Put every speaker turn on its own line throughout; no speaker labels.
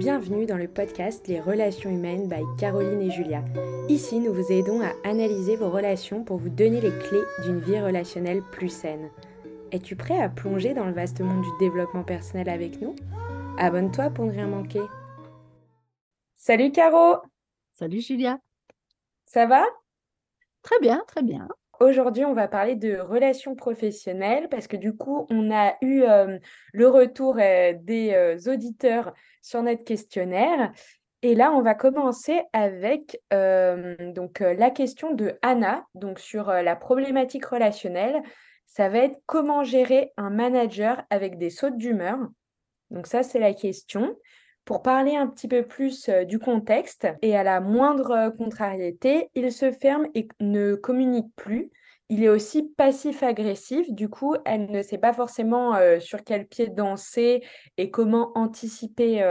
Bienvenue dans le podcast Les relations humaines by Caroline et Julia. Ici, nous vous aidons à analyser vos relations pour vous donner les clés d'une vie relationnelle plus saine. Es-tu prêt à plonger dans le vaste monde du développement personnel avec nous? Abonne-toi pour ne rien manquer. Salut Caro
Salut Julia
Ça va?
Très bien, très bien.
Aujourd'hui, on va parler de relations professionnelles parce que du coup, on a eu euh, le retour euh, des euh, auditeurs sur notre questionnaire. Et là, on va commencer avec donc, la question de Anna, donc sur la problématique relationnelle. Ça va être comment gérer un manager avec des sautes d'humeur. Donc ça, c'est la question. Pour parler un petit peu plus du contexte et à la moindre contrariété, il se ferme et ne communique plus. Il est aussi passif-agressif, du coup, elle ne sait pas forcément sur quel pied danser et comment anticiper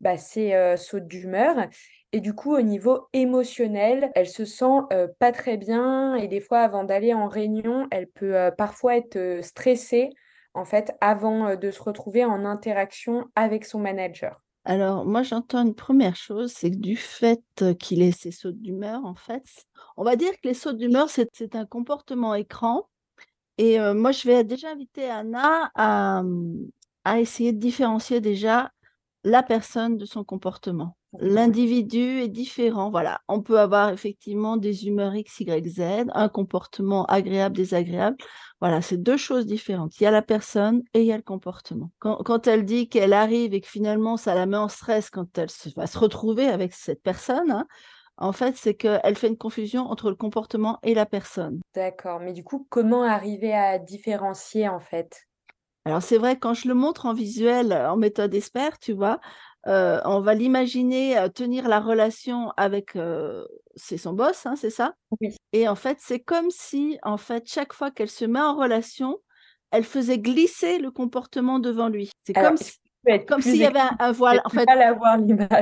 bah, ses sautes d'humeur. Et du coup, au niveau émotionnel, elle se sent pas très bien et des fois, avant d'aller en réunion, elle peut parfois être stressée, en fait, avant de se retrouver en interaction avec son manager.
Alors, moi, j'entends une première chose, c'est que du fait qu'il ait ces sautes d'humeur, en fait, on va dire que les sautes d'humeur, c'est un comportement écran. Et moi, je vais déjà inviter Anna à, à essayer de différencier déjà la personne de son comportement. L'individu est différent. Voilà, on peut avoir effectivement des humeurs X, Y, Z, un comportement agréable, désagréable. Voilà, c'est deux choses différentes. Il y a la personne et il y a le comportement. Quand, elle dit qu'elle arrive et que finalement ça la met en stress quand elle va se retrouver avec cette personne, hein, en fait, c'est qu'elle fait une confusion entre le comportement et la personne.
D'accord, mais du coup, comment arriver à différencier en fait?
Alors c'est vrai, quand je le montre en visuel, en méthode expert, tu vois, euh, on va l'imaginer euh, tenir la relation avec, euh, c'est son boss, hein, c'est ça?
Oui.
Et en fait, c'est comme si, en fait, chaque fois qu'elle se met en relation, elle faisait glisser le comportement devant lui. C'est comme si, comme s'il y avait un, voile. En fait,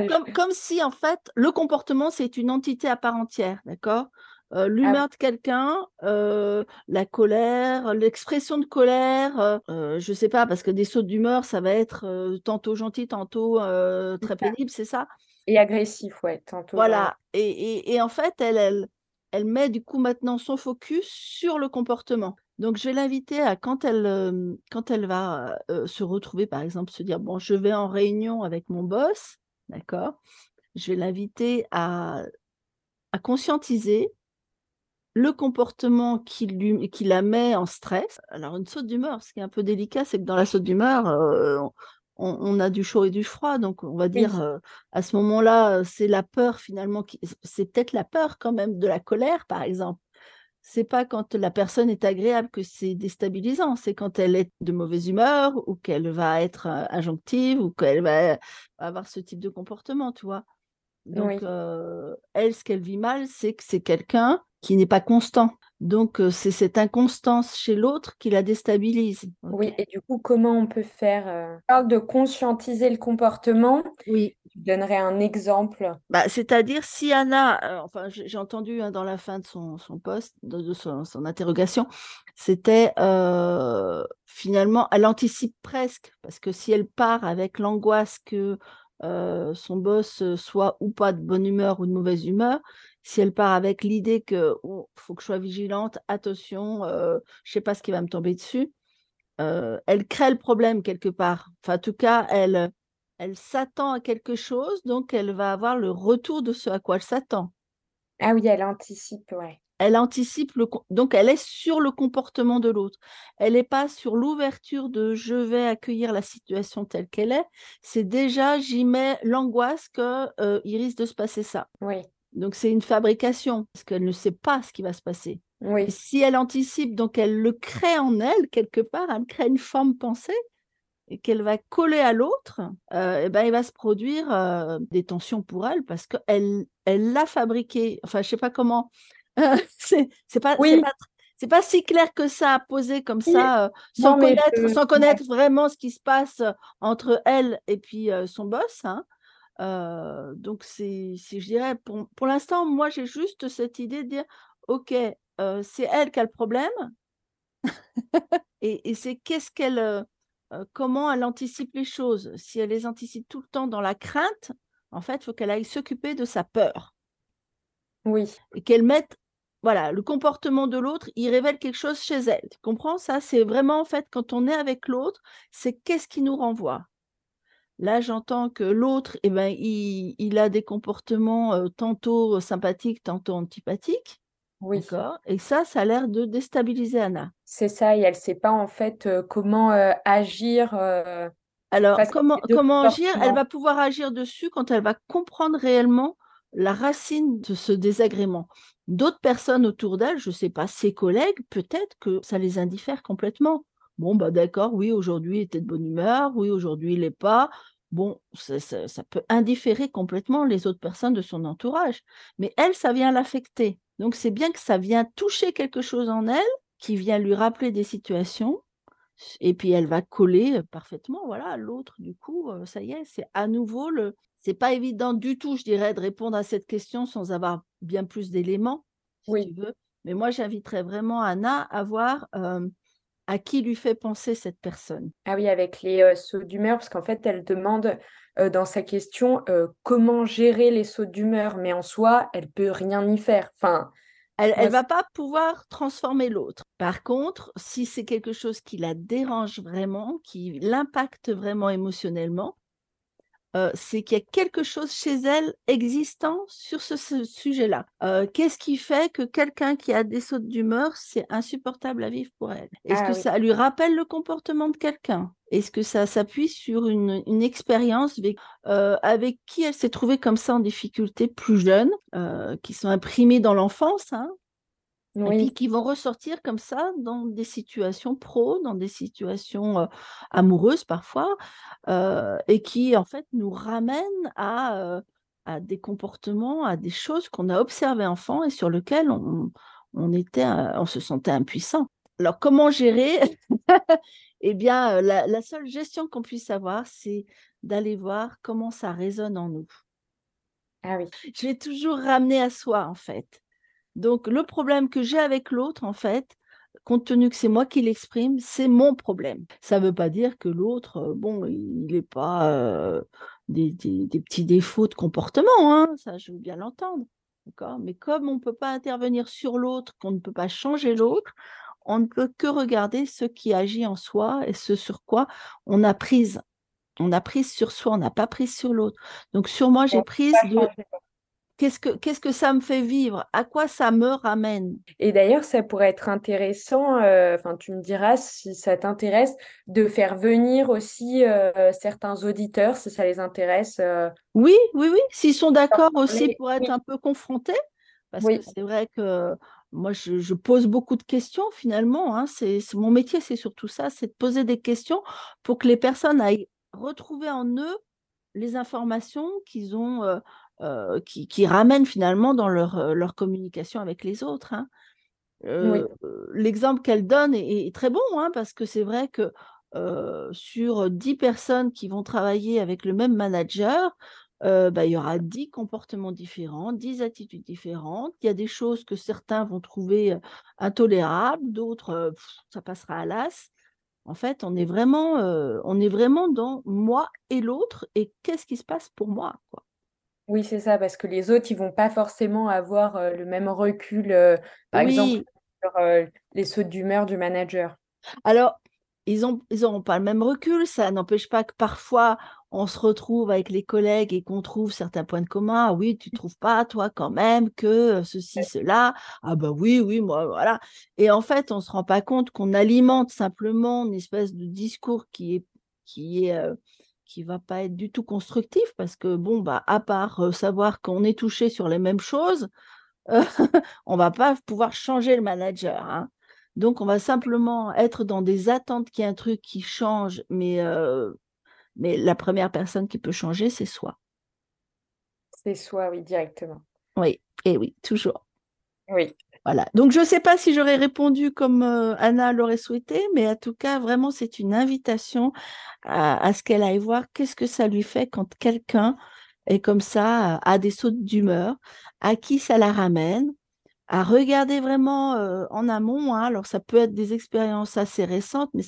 comme, comme si, en fait, le comportement, c'est une entité à part entière, d'accord? Ah l'humeur de quelqu'un, la colère, l'expression de colère, je je sais pas, parce que des sauts d'humeur, ça va être tantôt gentil, tantôt très pénible, c'est ça?
Et agressif, ouais, tantôt.
Voilà. Et, en fait, elle, elle, elle met du coup maintenant son focus sur le comportement. Donc, je vais l'inviter à, quand elle, quand elle va se retrouver, par exemple, se dire, bon, je vais en réunion avec mon boss, d'accord? Je vais l'inviter à, à conscientiser le comportement qui, lui, qui la met en stress. Alors, une saute d'humeur, ce qui est un peu délicat, c'est que dans la saute d'humeur, euh, on, a du chaud et du froid. Donc, on va dire, euh, à ce moment-là, c'est la peur finalement, qui... c'est peut-être la peur quand même de la colère, par exemple. C'est pas quand la personne est agréable que c'est déstabilisant, c'est quand elle est de mauvaise humeur ou qu'elle va être euh, injonctive ou qu'elle va avoir ce type de comportement, tu vois. Donc, elle, ce qu'elle vit mal, c'est que c'est quelqu'un qui n'est pas constant. Donc, c'est cette inconstance chez l'autre qui la déstabilise.
Oui, et du coup, comment on peut faire parle de conscientiser le comportement.
Oui.
Tu donnerais un exemple
bah, C'est-à-dire, si Anna, enfin, j'ai entendu hein, dans la fin de son, son poste, de, son, interrogation, c'était finalement, elle anticipe presque, parce que si elle part avec l'angoisse que son boss soit ou pas de bonne humeur ou de mauvaise humeur, si elle part avec l'idée que oh, faut que je sois vigilante, attention, euh, je sais pas ce qui va me tomber dessus, elle crée le problème quelque part. Enfin, en tout cas, elle, elle s'attend à quelque chose, donc elle va avoir le retour de ce à quoi elle s'attend.
Ah oui, elle anticipe, ouais.
Elle anticipe le donc elle est sur le comportement de l'autre. Elle n'est pas sur l'ouverture de je vais accueillir la situation telle qu'elle est. C'est déjà j'y mets l'angoisse que il risque de se passer ça.
Oui.
Donc c'est une fabrication parce qu'elle ne sait pas ce qui va se passer.
Oui.
si elle anticipe, donc elle le crée en elle quelque part, elle crée une forme pensée et qu'elle va coller à l'autre, euh, ben il va se produire des tensions pour elle parce qu'elle elle l'a fabriqué. Enfin je sais pas comment c'est pas, c'est pas, si clair que ça à poser comme ça, euh, sans, connaître, sans connaître vraiment ce qui se passe entre elle et puis euh, son boss. Hein. Euh, donc, c'est, je dirais, pour, pour l'instant, moi, j'ai juste cette idée de dire, OK, c'est elle qui a le problème. et, et c'est qu'est-ce qu'elle euh, comment elle anticipe les choses? Si elle les anticipe tout le temps dans la crainte, en fait, il faut qu'elle aille s'occuper de sa peur.
Oui.
Et qu'elle mette, voilà, le comportement de l'autre, il révèle quelque chose chez elle. Tu comprends? Ça C'est vraiment, en fait, quand on est avec l'autre, c'est qu'est-ce qui nous renvoie? Là, j'entends que l'autre, eh ben, il, a des comportements euh, tantôt sympathiques, tantôt antipathiques.
Oui.
Et ça, ça a l'air de déstabiliser Anna.
C'est ça, et elle ne sait pas en fait euh, comment euh, agir.
Alors, comment, comment agir? Elle va pouvoir agir dessus quand elle va comprendre réellement la racine de ce désagrément. D'autres personnes autour d'elle, je ne sais pas, ses collègues, peut-être que ça les indiffère complètement. Bon, bah d'accord, oui, aujourd'hui il était de bonne humeur, oui, aujourd'hui il n'est pas. Bon, ça, ça, peut indifférer complètement les autres personnes de son entourage. Mais elle, ça vient l'affecter. Donc c'est bien que ça vient toucher quelque chose en elle, qui vient lui rappeler des situations. Et puis elle va coller parfaitement, voilà, l'autre, du coup, ça y est, c'est à nouveau le. C'est pas évident du tout, je dirais, de répondre à cette question sans avoir bien plus d'éléments, si
oui.
tu veux. Mais moi, j'inviterais vraiment Anna à voir à qui lui fait penser cette personne.
Ah oui, avec les euh, sauts d'humeur, parce qu'en fait, elle demande euh, dans sa question comment gérer les sauts d'humeur, mais en soi, elle peut rien y faire. Enfin,
elle ne va pas pouvoir transformer l'autre. Par contre, si c'est quelque chose qui la dérange vraiment, qui l'impacte vraiment émotionnellement, euh, c'est qu'il y a quelque chose chez elle existant sur ce, sujet-là. Euh, qu'est-ce qui fait que quelqu'un qui a des sautes d'humeur, c'est insupportable à vivre pour elle? Est-ce ah que ça lui rappelle le comportement de quelqu'un? Est-ce que ça s'appuie sur une, expérience euh, avec, qui elle s'est trouvée comme ça en difficulté plus jeune, qui sont imprimées dans l'enfance hein? Et puis qui vont ressortir comme ça dans des situations pro, dans des situations amoureuses parfois, et qui en fait nous ramènent à, à des comportements, à des choses qu'on a observées enfant et sur lesquelles on, on, était, on se sentait impuissant. Alors comment gérer? Eh bien, la, la seule gestion qu'on puisse avoir, c'est d'aller voir comment ça résonne en nous.
Ah oui.
Je vais toujours ramener à soi en fait. Donc, le problème que j'ai avec l'autre, en fait, compte tenu que c'est moi qui l'exprime, c'est mon problème. Ça ne veut pas dire que l'autre, euh, bon, il n'est pas euh, des, petits défauts de comportement, hein, ça, je veux bien l'entendre. Mais comme on ne peut pas intervenir sur l'autre, qu'on ne peut pas changer l'autre, on ne peut que regarder ce qui agit en soi et ce sur quoi on a prise. On a prise sur soi, on n'a pas prise sur l'autre. Donc sur moi, j'ai prise de, Qu'est-ce que, qu'est-ce que ça me fait vivre? À quoi ça me ramène?
Et d'ailleurs, ça pourrait être intéressant, euh, enfin, tu me diras si ça t'intéresse, de faire venir aussi euh, certains auditeurs, si ça les intéresse. Euh.
Oui, oui, oui, s'ils sont d'accord aussi pour être un peu confrontés, parce que c'est vrai que moi, je, pose beaucoup de questions finalement. Hein, c'est, mon métier, c'est surtout ça, c'est de poser des questions pour que les personnes aillent retrouver en eux les informations qu'ils ont euh, qui, ramènent finalement dans leur, euh, leur communication avec les autres. Hein. Euh, l'exemple qu'elle donne est, très bon, hein, parce que c'est vrai que sur 10 personnes qui vont travailler avec le même manager, bah, il y aura 10 comportements différents, 10 attitudes différentes. Il y a des choses que certains vont trouver intolérables, d'autres, ça passera à l'as. En fait, on est vraiment, on est vraiment dans moi et l'autre et qu'est-ce qui se passe pour moi. Quoi.
Oui, c'est ça, parce que les autres, ils vont pas forcément avoir le même recul, par exemple, sur les sauts d'humeur du manager.
Alors, ils n'auront ils pas le même recul. Ça n'empêche pas que parfois, on se retrouve avec les collègues et qu'on trouve certains points de commun. Ah oui, tu trouves pas, toi, quand même, que ceci, cela. Ah bah oui, oui, moi, voilà. Et en fait, on ne se rend pas compte qu'on alimente simplement une espèce de discours qui est, qui est qui va pas être du tout constructif parce que bon bah à part savoir qu'on est touché sur les mêmes choses, euh, on va pas pouvoir changer le manager. Hein. Donc on va simplement être dans des attentes qu'il y a un truc qui change, mais mais la première personne qui peut changer c'est soi.
C'est soi, oui, directement.
Oui, et oui, toujours.
Oui.
Voilà. Donc, je ne sais pas si j'aurais répondu comme Anna l'aurait souhaité, mais en tout cas, vraiment, c'est une invitation à, ce qu'elle aille voir qu'est-ce que ça lui fait quand quelqu'un est comme ça, a des sautes d'humeur, à qui ça la ramène, à regarder vraiment en amont. Hein. Alors, ça peut être des expériences assez récentes, mais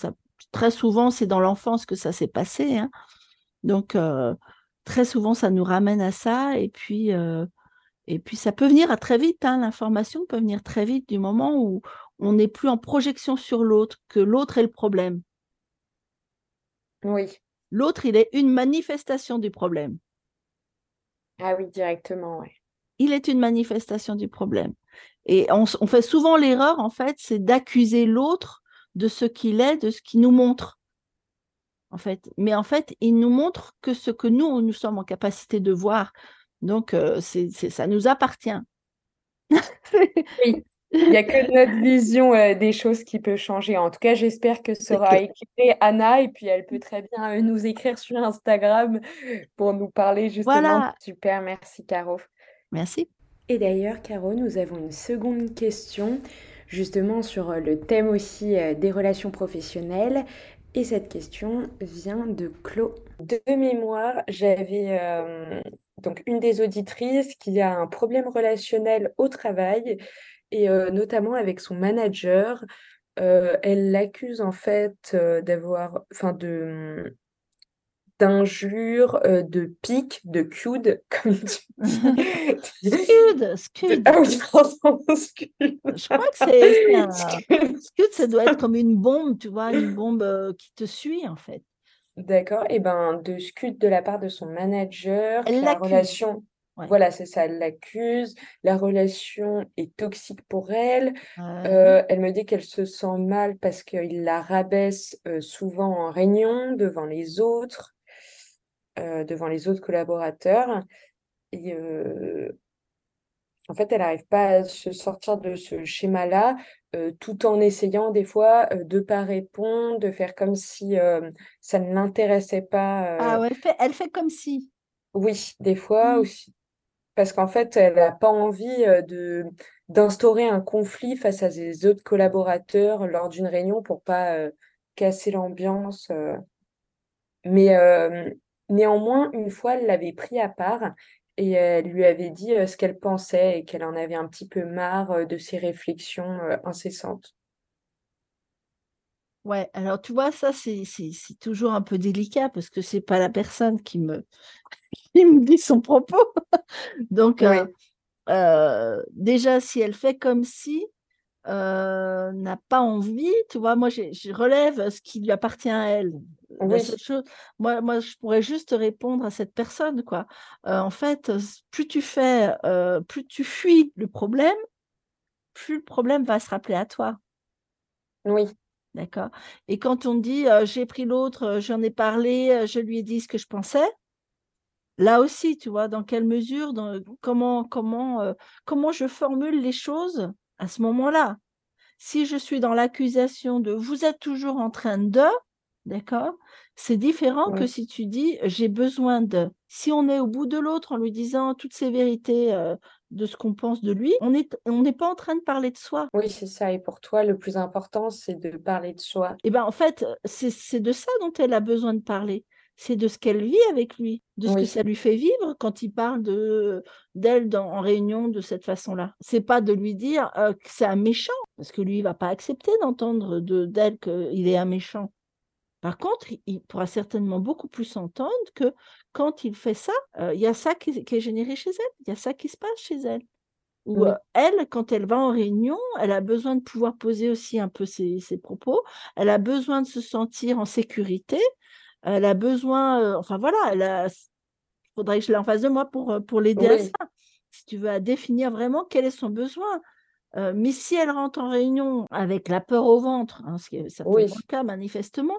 très souvent, c'est dans l'enfance que ça s'est passé. Hein. Donc, euh, très souvent, ça nous ramène à ça. Et puis, euh, et puis ça peut venir à très vite. Hein. L'information peut venir très vite du moment où on n'est plus en projection sur l'autre, que l'autre est le problème.
Oui.
L'autre, il est une manifestation du problème.
Ah oui, directement, oui.
Il est une manifestation du problème. Et on, fait souvent l'erreur, en fait, c'est d'accuser l'autre de ce qu'il est, de ce qu'il nous montre. En fait. Mais en fait, il nous montre que ce que nous, nous sommes en capacité de voir. Donc, euh, c'est, ça nous appartient.
oui. Il n'y a que notre vision euh, des choses qui peut changer. En tout cas, j'espère que ça aura éclairé Anna et puis elle peut très bien euh, nous écrire sur Instagram pour nous parler justement.
Voilà.
Super, merci Caro.
Merci.
Et d'ailleurs, Caro, nous avons une seconde question justement sur le thème aussi des relations professionnelles. Et cette question vient de Claude. De mémoire, j'avais donc une des auditrices qui a un problème relationnel au travail et notamment avec son manager. elle l'accuse en fait d'avoir, enfin de d'injures, de piques, de cudes, comme tu
dis. scud, scud.
Ah oui, scud.
Je crois que c'est un... scud, ça doit être comme une bombe, tu vois, une bombe qui te suit en fait.
D'accord, et ben de scud de la part de son manager, la relation. Voilà, c'est ça, elle l'accuse, la relation est toxique pour elle. Euh, elle me dit qu'elle se sent mal parce qu'il la rabaisse euh, souvent en réunion devant les autres, euh, devant les autres collaborateurs. Et en fait, elle n'arrive pas à se sortir de ce schéma-là, tout en essayant des fois de ne pas répondre, de faire comme si ça ne l'intéressait pas.
Ah ouais, elle fait, elle fait comme si.
Oui, des fois mmh. aussi parce qu'en fait, elle n'a pas envie de d'instaurer un conflit face à ses autres collaborateurs lors d'une réunion pour pas casser l'ambiance. Mais néanmoins, une fois, elle l'avait pris à part et elle lui avait dit ce qu'elle pensait et qu'elle en avait un petit peu marre de ses réflexions incessantes.
Ouais, alors tu vois, ça, c'est toujours un peu délicat parce que c'est pas la personne qui me, qui me dit son propos. Donc, euh, euh, déjà, si elle fait comme si, euh, n'a pas envie, tu vois, moi, je relève ce qui lui appartient à elle. moi, moi, je pourrais juste répondre à cette personne, quoi. en fait, plus tu fais, plus tu fuis le problème, plus le problème va se rappeler à toi.
Oui.
D'accord? Et quand on dit j'ai pris l'autre, j'en ai parlé, je lui ai dit ce que je pensais, là aussi, tu vois, dans quelle mesure, dans, comment, comment, comment je formule les choses à ce moment-là. Si je suis dans l'accusation de vous êtes toujours en train de, d'accord, c'est différent que si tu dis j'ai besoin de. Si on est au bout de l'autre en lui disant toutes ces vérités de ce qu'on pense de lui, on n'est on pas en train de parler de soi.
Oui, c'est ça. Et pour toi, le plus important, c'est de parler de soi.
Et eh bien, en fait, c'est de ça dont elle a besoin de parler. C'est de ce qu'elle vit avec lui, de ce que ça lui fait vivre quand il parle de d'elle en réunion de cette façon-là. C'est pas de lui dire que c'est un méchant, parce que lui, il va pas accepter d'entendre de d'elle qu'il est un méchant. Par contre, il pourra certainement beaucoup plus entendre que quand il fait ça, il y a ça qui, est généré chez elle, il y a ça qui se passe chez elle. Ou elle, quand elle va en réunion, elle a besoin de pouvoir poser aussi un peu ses, propos, elle a besoin de se sentir en sécurité, elle a besoin, enfin voilà, il faudrait que je l'ai en face de moi pour, pour l'aider à ça. Si tu veux, à définir vraiment quel est son besoin. mais si elle rentre en réunion avec la peur au ventre, hein, ce qui est certainement le cas manifestement,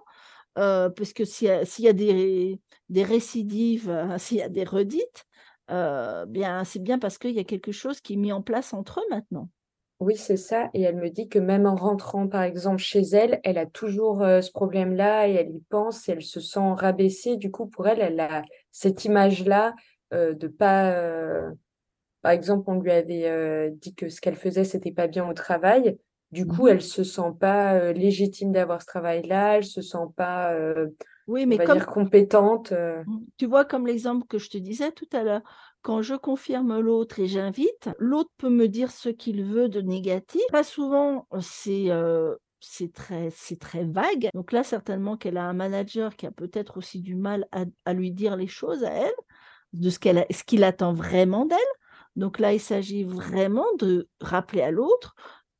parce que s'il y, a des, des récidives, hein, s'il y a des redites, bien c'est bien parce qu'il y a quelque chose qui est mis en place entre eux maintenant.
Oui, c'est ça. Et elle me dit que même en rentrant, par exemple, chez elle, elle a toujours ce problème-là et elle y pense et elle se sent rabaissée. Du coup, pour elle, elle a cette image-là de pas. Par exemple, on lui avait dit que ce qu'elle faisait, c'était pas bien au travail. Du coup, mmh elle se sent pas légitime d'avoir ce travail-là, elle se sent pas, oui, mais comme... dire, compétente. Mmh,
tu vois, comme l'exemple que je te disais tout à l'heure, quand je confirme l'autre et j'invite, l'autre peut me dire ce qu'il veut de négatif. Pas souvent, c'est c'est très, très vague. Donc là, certainement qu'elle a un manager qui a peut-être aussi du mal à, à lui dire les choses à elle, de ce qu'elle, ce qu'il attend vraiment d'elle. Donc là, il s'agit vraiment de rappeler à l'autre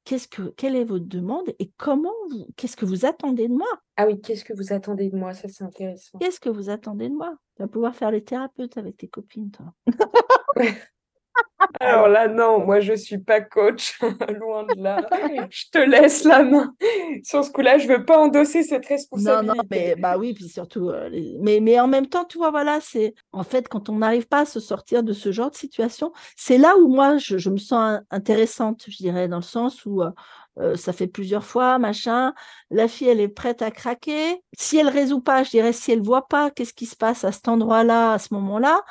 qu'est-ce que, quelle est votre demande et comment, vous, qu'est-ce que vous attendez de moi?
Ah oui, qu'est-ce que vous attendez de moi? Ça, c'est intéressant.
Qu'est-ce que vous attendez de moi? Tu vas pouvoir faire les thérapeutes avec tes copines, toi.
Alors là, non, moi je suis pas coach, loin de là. Je te laisse la main. Sur ce coup-là, je veux pas endosser cette responsabilité.
Non, non, mais bah oui, puis surtout, euh, les- mais, mais en même temps, tu vois, voilà, c'est en fait quand on n'arrive pas à se sortir de ce genre de situation, c'est là où moi je, je me sens in- intéressante, je dirais, dans le sens où euh, euh, ça fait plusieurs fois, machin, la fille elle est prête à craquer. Si elle résout pas, je dirais, si elle voit pas qu'est-ce qui se passe à cet endroit-là, à ce moment-là,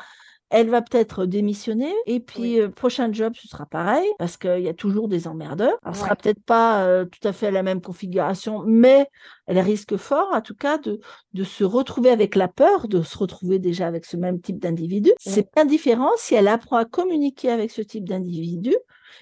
elle va peut-être démissionner et puis
Oui.
euh, prochain job ce sera pareil parce qu'il y a toujours des emmerdeurs. Alors, ce sera
Ouais.
peut-être pas euh, tout à fait la même configuration, mais elle risque fort en tout cas de, de se retrouver avec la peur, de se retrouver déjà avec ce même type d'individu. C'est bien différent si elle apprend à communiquer avec ce type d'individu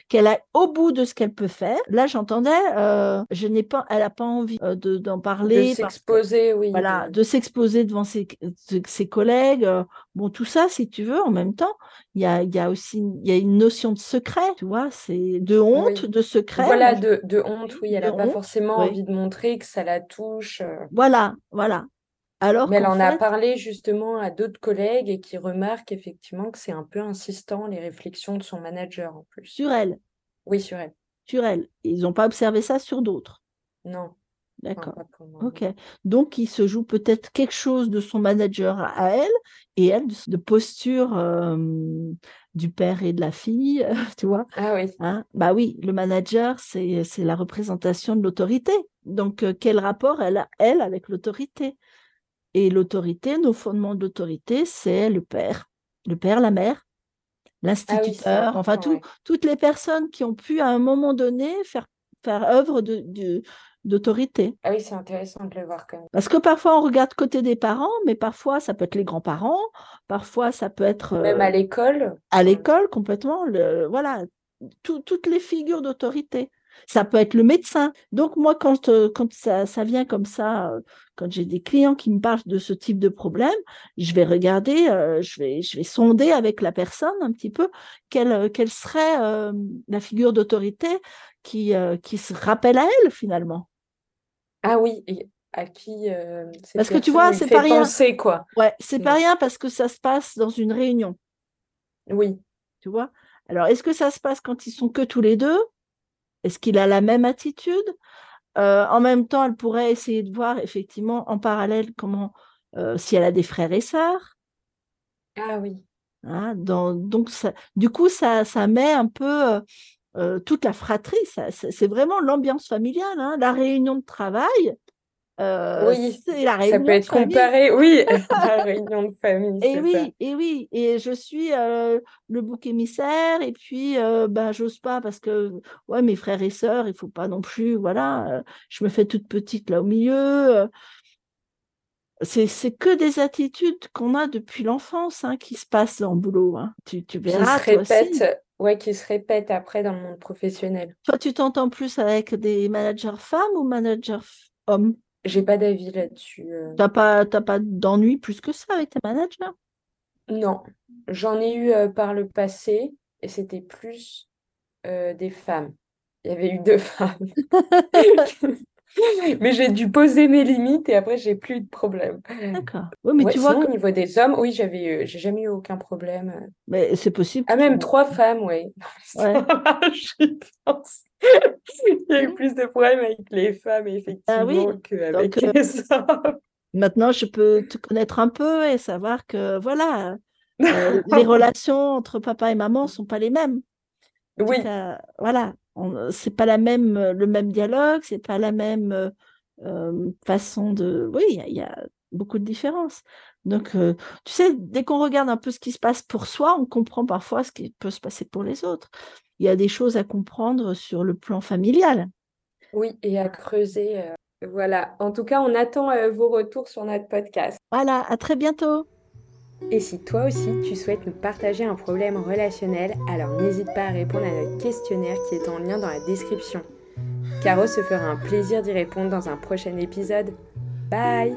qu'elle a au bout de ce qu'elle peut faire. Là, j'entendais, euh, je n'ai pas, elle n'a pas envie euh, de- d'en
De
parler. que-
s'exposer, oui.
voilà,
de-
de s'exposer devant ses, de- ses collègues. euh, Bon, tout ça, si tu veux, en même temps, il y a, y a aussi y a une notion de secret, tu vois, c'est de honte,
Oui.
de secret.
Voilà, de, de honte, oui. Elle
de
n'a pas
honte,
forcément
oui.
envie de montrer que ça la touche. euh.
Voilà, voilà. Alors
Mais elle en a parlé justement à d'autres collègues et qui remarquent effectivement que c'est un peu insistant, les réflexions de son manager en plus.
sur elle,
Oui, sur elle.
sur elle, ils n'ont pas observé ça sur d'autres?
Non,
D'accord. Ok. Donc, il se joue peut-être quelque chose de son manager à, elle et elle de, posture euh, du père et de la fille, tu vois?
Ah oui,
Hein? Bah oui, le manager, c'est c'est la représentation de l'autorité. Donc, euh, quel rapport elle a, elle, avec l'autorité? Et l'autorité, nos fondements d'autorité, c'est le père. Le père, la mère,
ah oui,
l'instituteur, enfin,
important,
tout,
ouais.
toutes les personnes qui ont pu, à un moment donné, faire, faire œuvre de, de- d'autorité.
Ah oui, c'est intéressant de le voir comme ça.
Parce que parfois, on regarde côté des parents, mais parfois, ça peut être les grands-parents, parfois, ça peut être
Même
euh,
à l'école.
à l'école complètement, le, voilà, tout- toutes les figures d'autorité. Ça peut être le médecin. Donc moi, quand, euh, quand ça, ça vient comme ça, euh, quand j'ai des clients qui me parlent de ce type de problème, je vais regarder, euh, je vais, je vais sonder avec la personne un petit peu quelle, quelle serait la figure d'autorité qui, qui se rappelle à elle finalement.
Ah oui, et à qui
Parce que tu vois, c'est pas rien.
penser, quoi.
Ouais, c'est pas
Mm.
rien parce que ça se passe dans une réunion,
Oui,
tu vois? Alors, est-ce que ça se passe quand ils sont que tous les deux? Est-ce qu'il a la même attitude? Euh, en même temps, elle pourrait essayer de voir effectivement en parallèle comment, euh, si elle a des frères et sœurs.
ah oui.
hein, dans- donc, ça, du coup, ça, ça met un peu euh, toute la fratrie. c'est vraiment l'ambiance familiale. hein. La réunion de travail, euh,
Oui, ça peut être comparé, oui, à la réunion de famille,
Et
ça.
oui, et oui, et je suis euh, le bouc émissaire, et puis euh, ben, j'ose pas parce que ouais, mes frères et sœurs, il faut pas non plus, voilà, euh, je me fais toute petite là au milieu. C'est, que des attitudes qu'on a depuis l'enfance hein, qui se passent dans le boulot. hein. Tu, tu
Qui se
verras, toi aussi.
répète, ouais, qui se répète après dans le monde professionnel.
Toi, tu t'entends plus avec des managers femmes ou managers hommes?
J'ai pas d'avis là-dessus. euh.
T'as pas, pas d'ennui plus que ça avec tes managers?
Non, j'en ai eu euh, par le passé et c'était plus euh, des femmes. Il y avait eu deux femmes. Mais j'ai dû poser mes limites et après j'ai plus eu de problème.
D'accord. Oui, mais
Ouais,
tu vois que
au niveau des hommes, oui, j'avais eu- j'ai jamais eu aucun problème.
mais c'est possible
Ah, même trois femmes, ouais.
Ouais.
Il y a eu plus de problèmes avec les femmes,
Ah oui,
effectivement, qu'avec
donc, euh,
les hommes.
Maintenant, je peux te connaître un peu et savoir que voilà, euh, les relations entre papa et maman sont pas les mêmes.
Oui,
cas, voilà, c'est pas la même, euh, le même dialogue, c'est pas la même euh, euh, façon de. Oui, il y a- il y, a beaucoup de différences. Donc, euh, tu sais, dès qu'on regarde un peu ce qui se passe pour soi, on comprend parfois ce qui peut se passer pour les autres. Il y a des choses à comprendre sur le plan familial.
oui, et à creuser. euh, Voilà. En tout cas, on attend euh, vos retours sur notre podcast.
Voilà, à très bientôt.
Et si toi aussi tu souhaites nous partager un problème relationnel, alors n'hésite pas à répondre à notre questionnaire qui est en lien dans la description. Caro se fera un plaisir d'y répondre dans un prochain épisode. Bye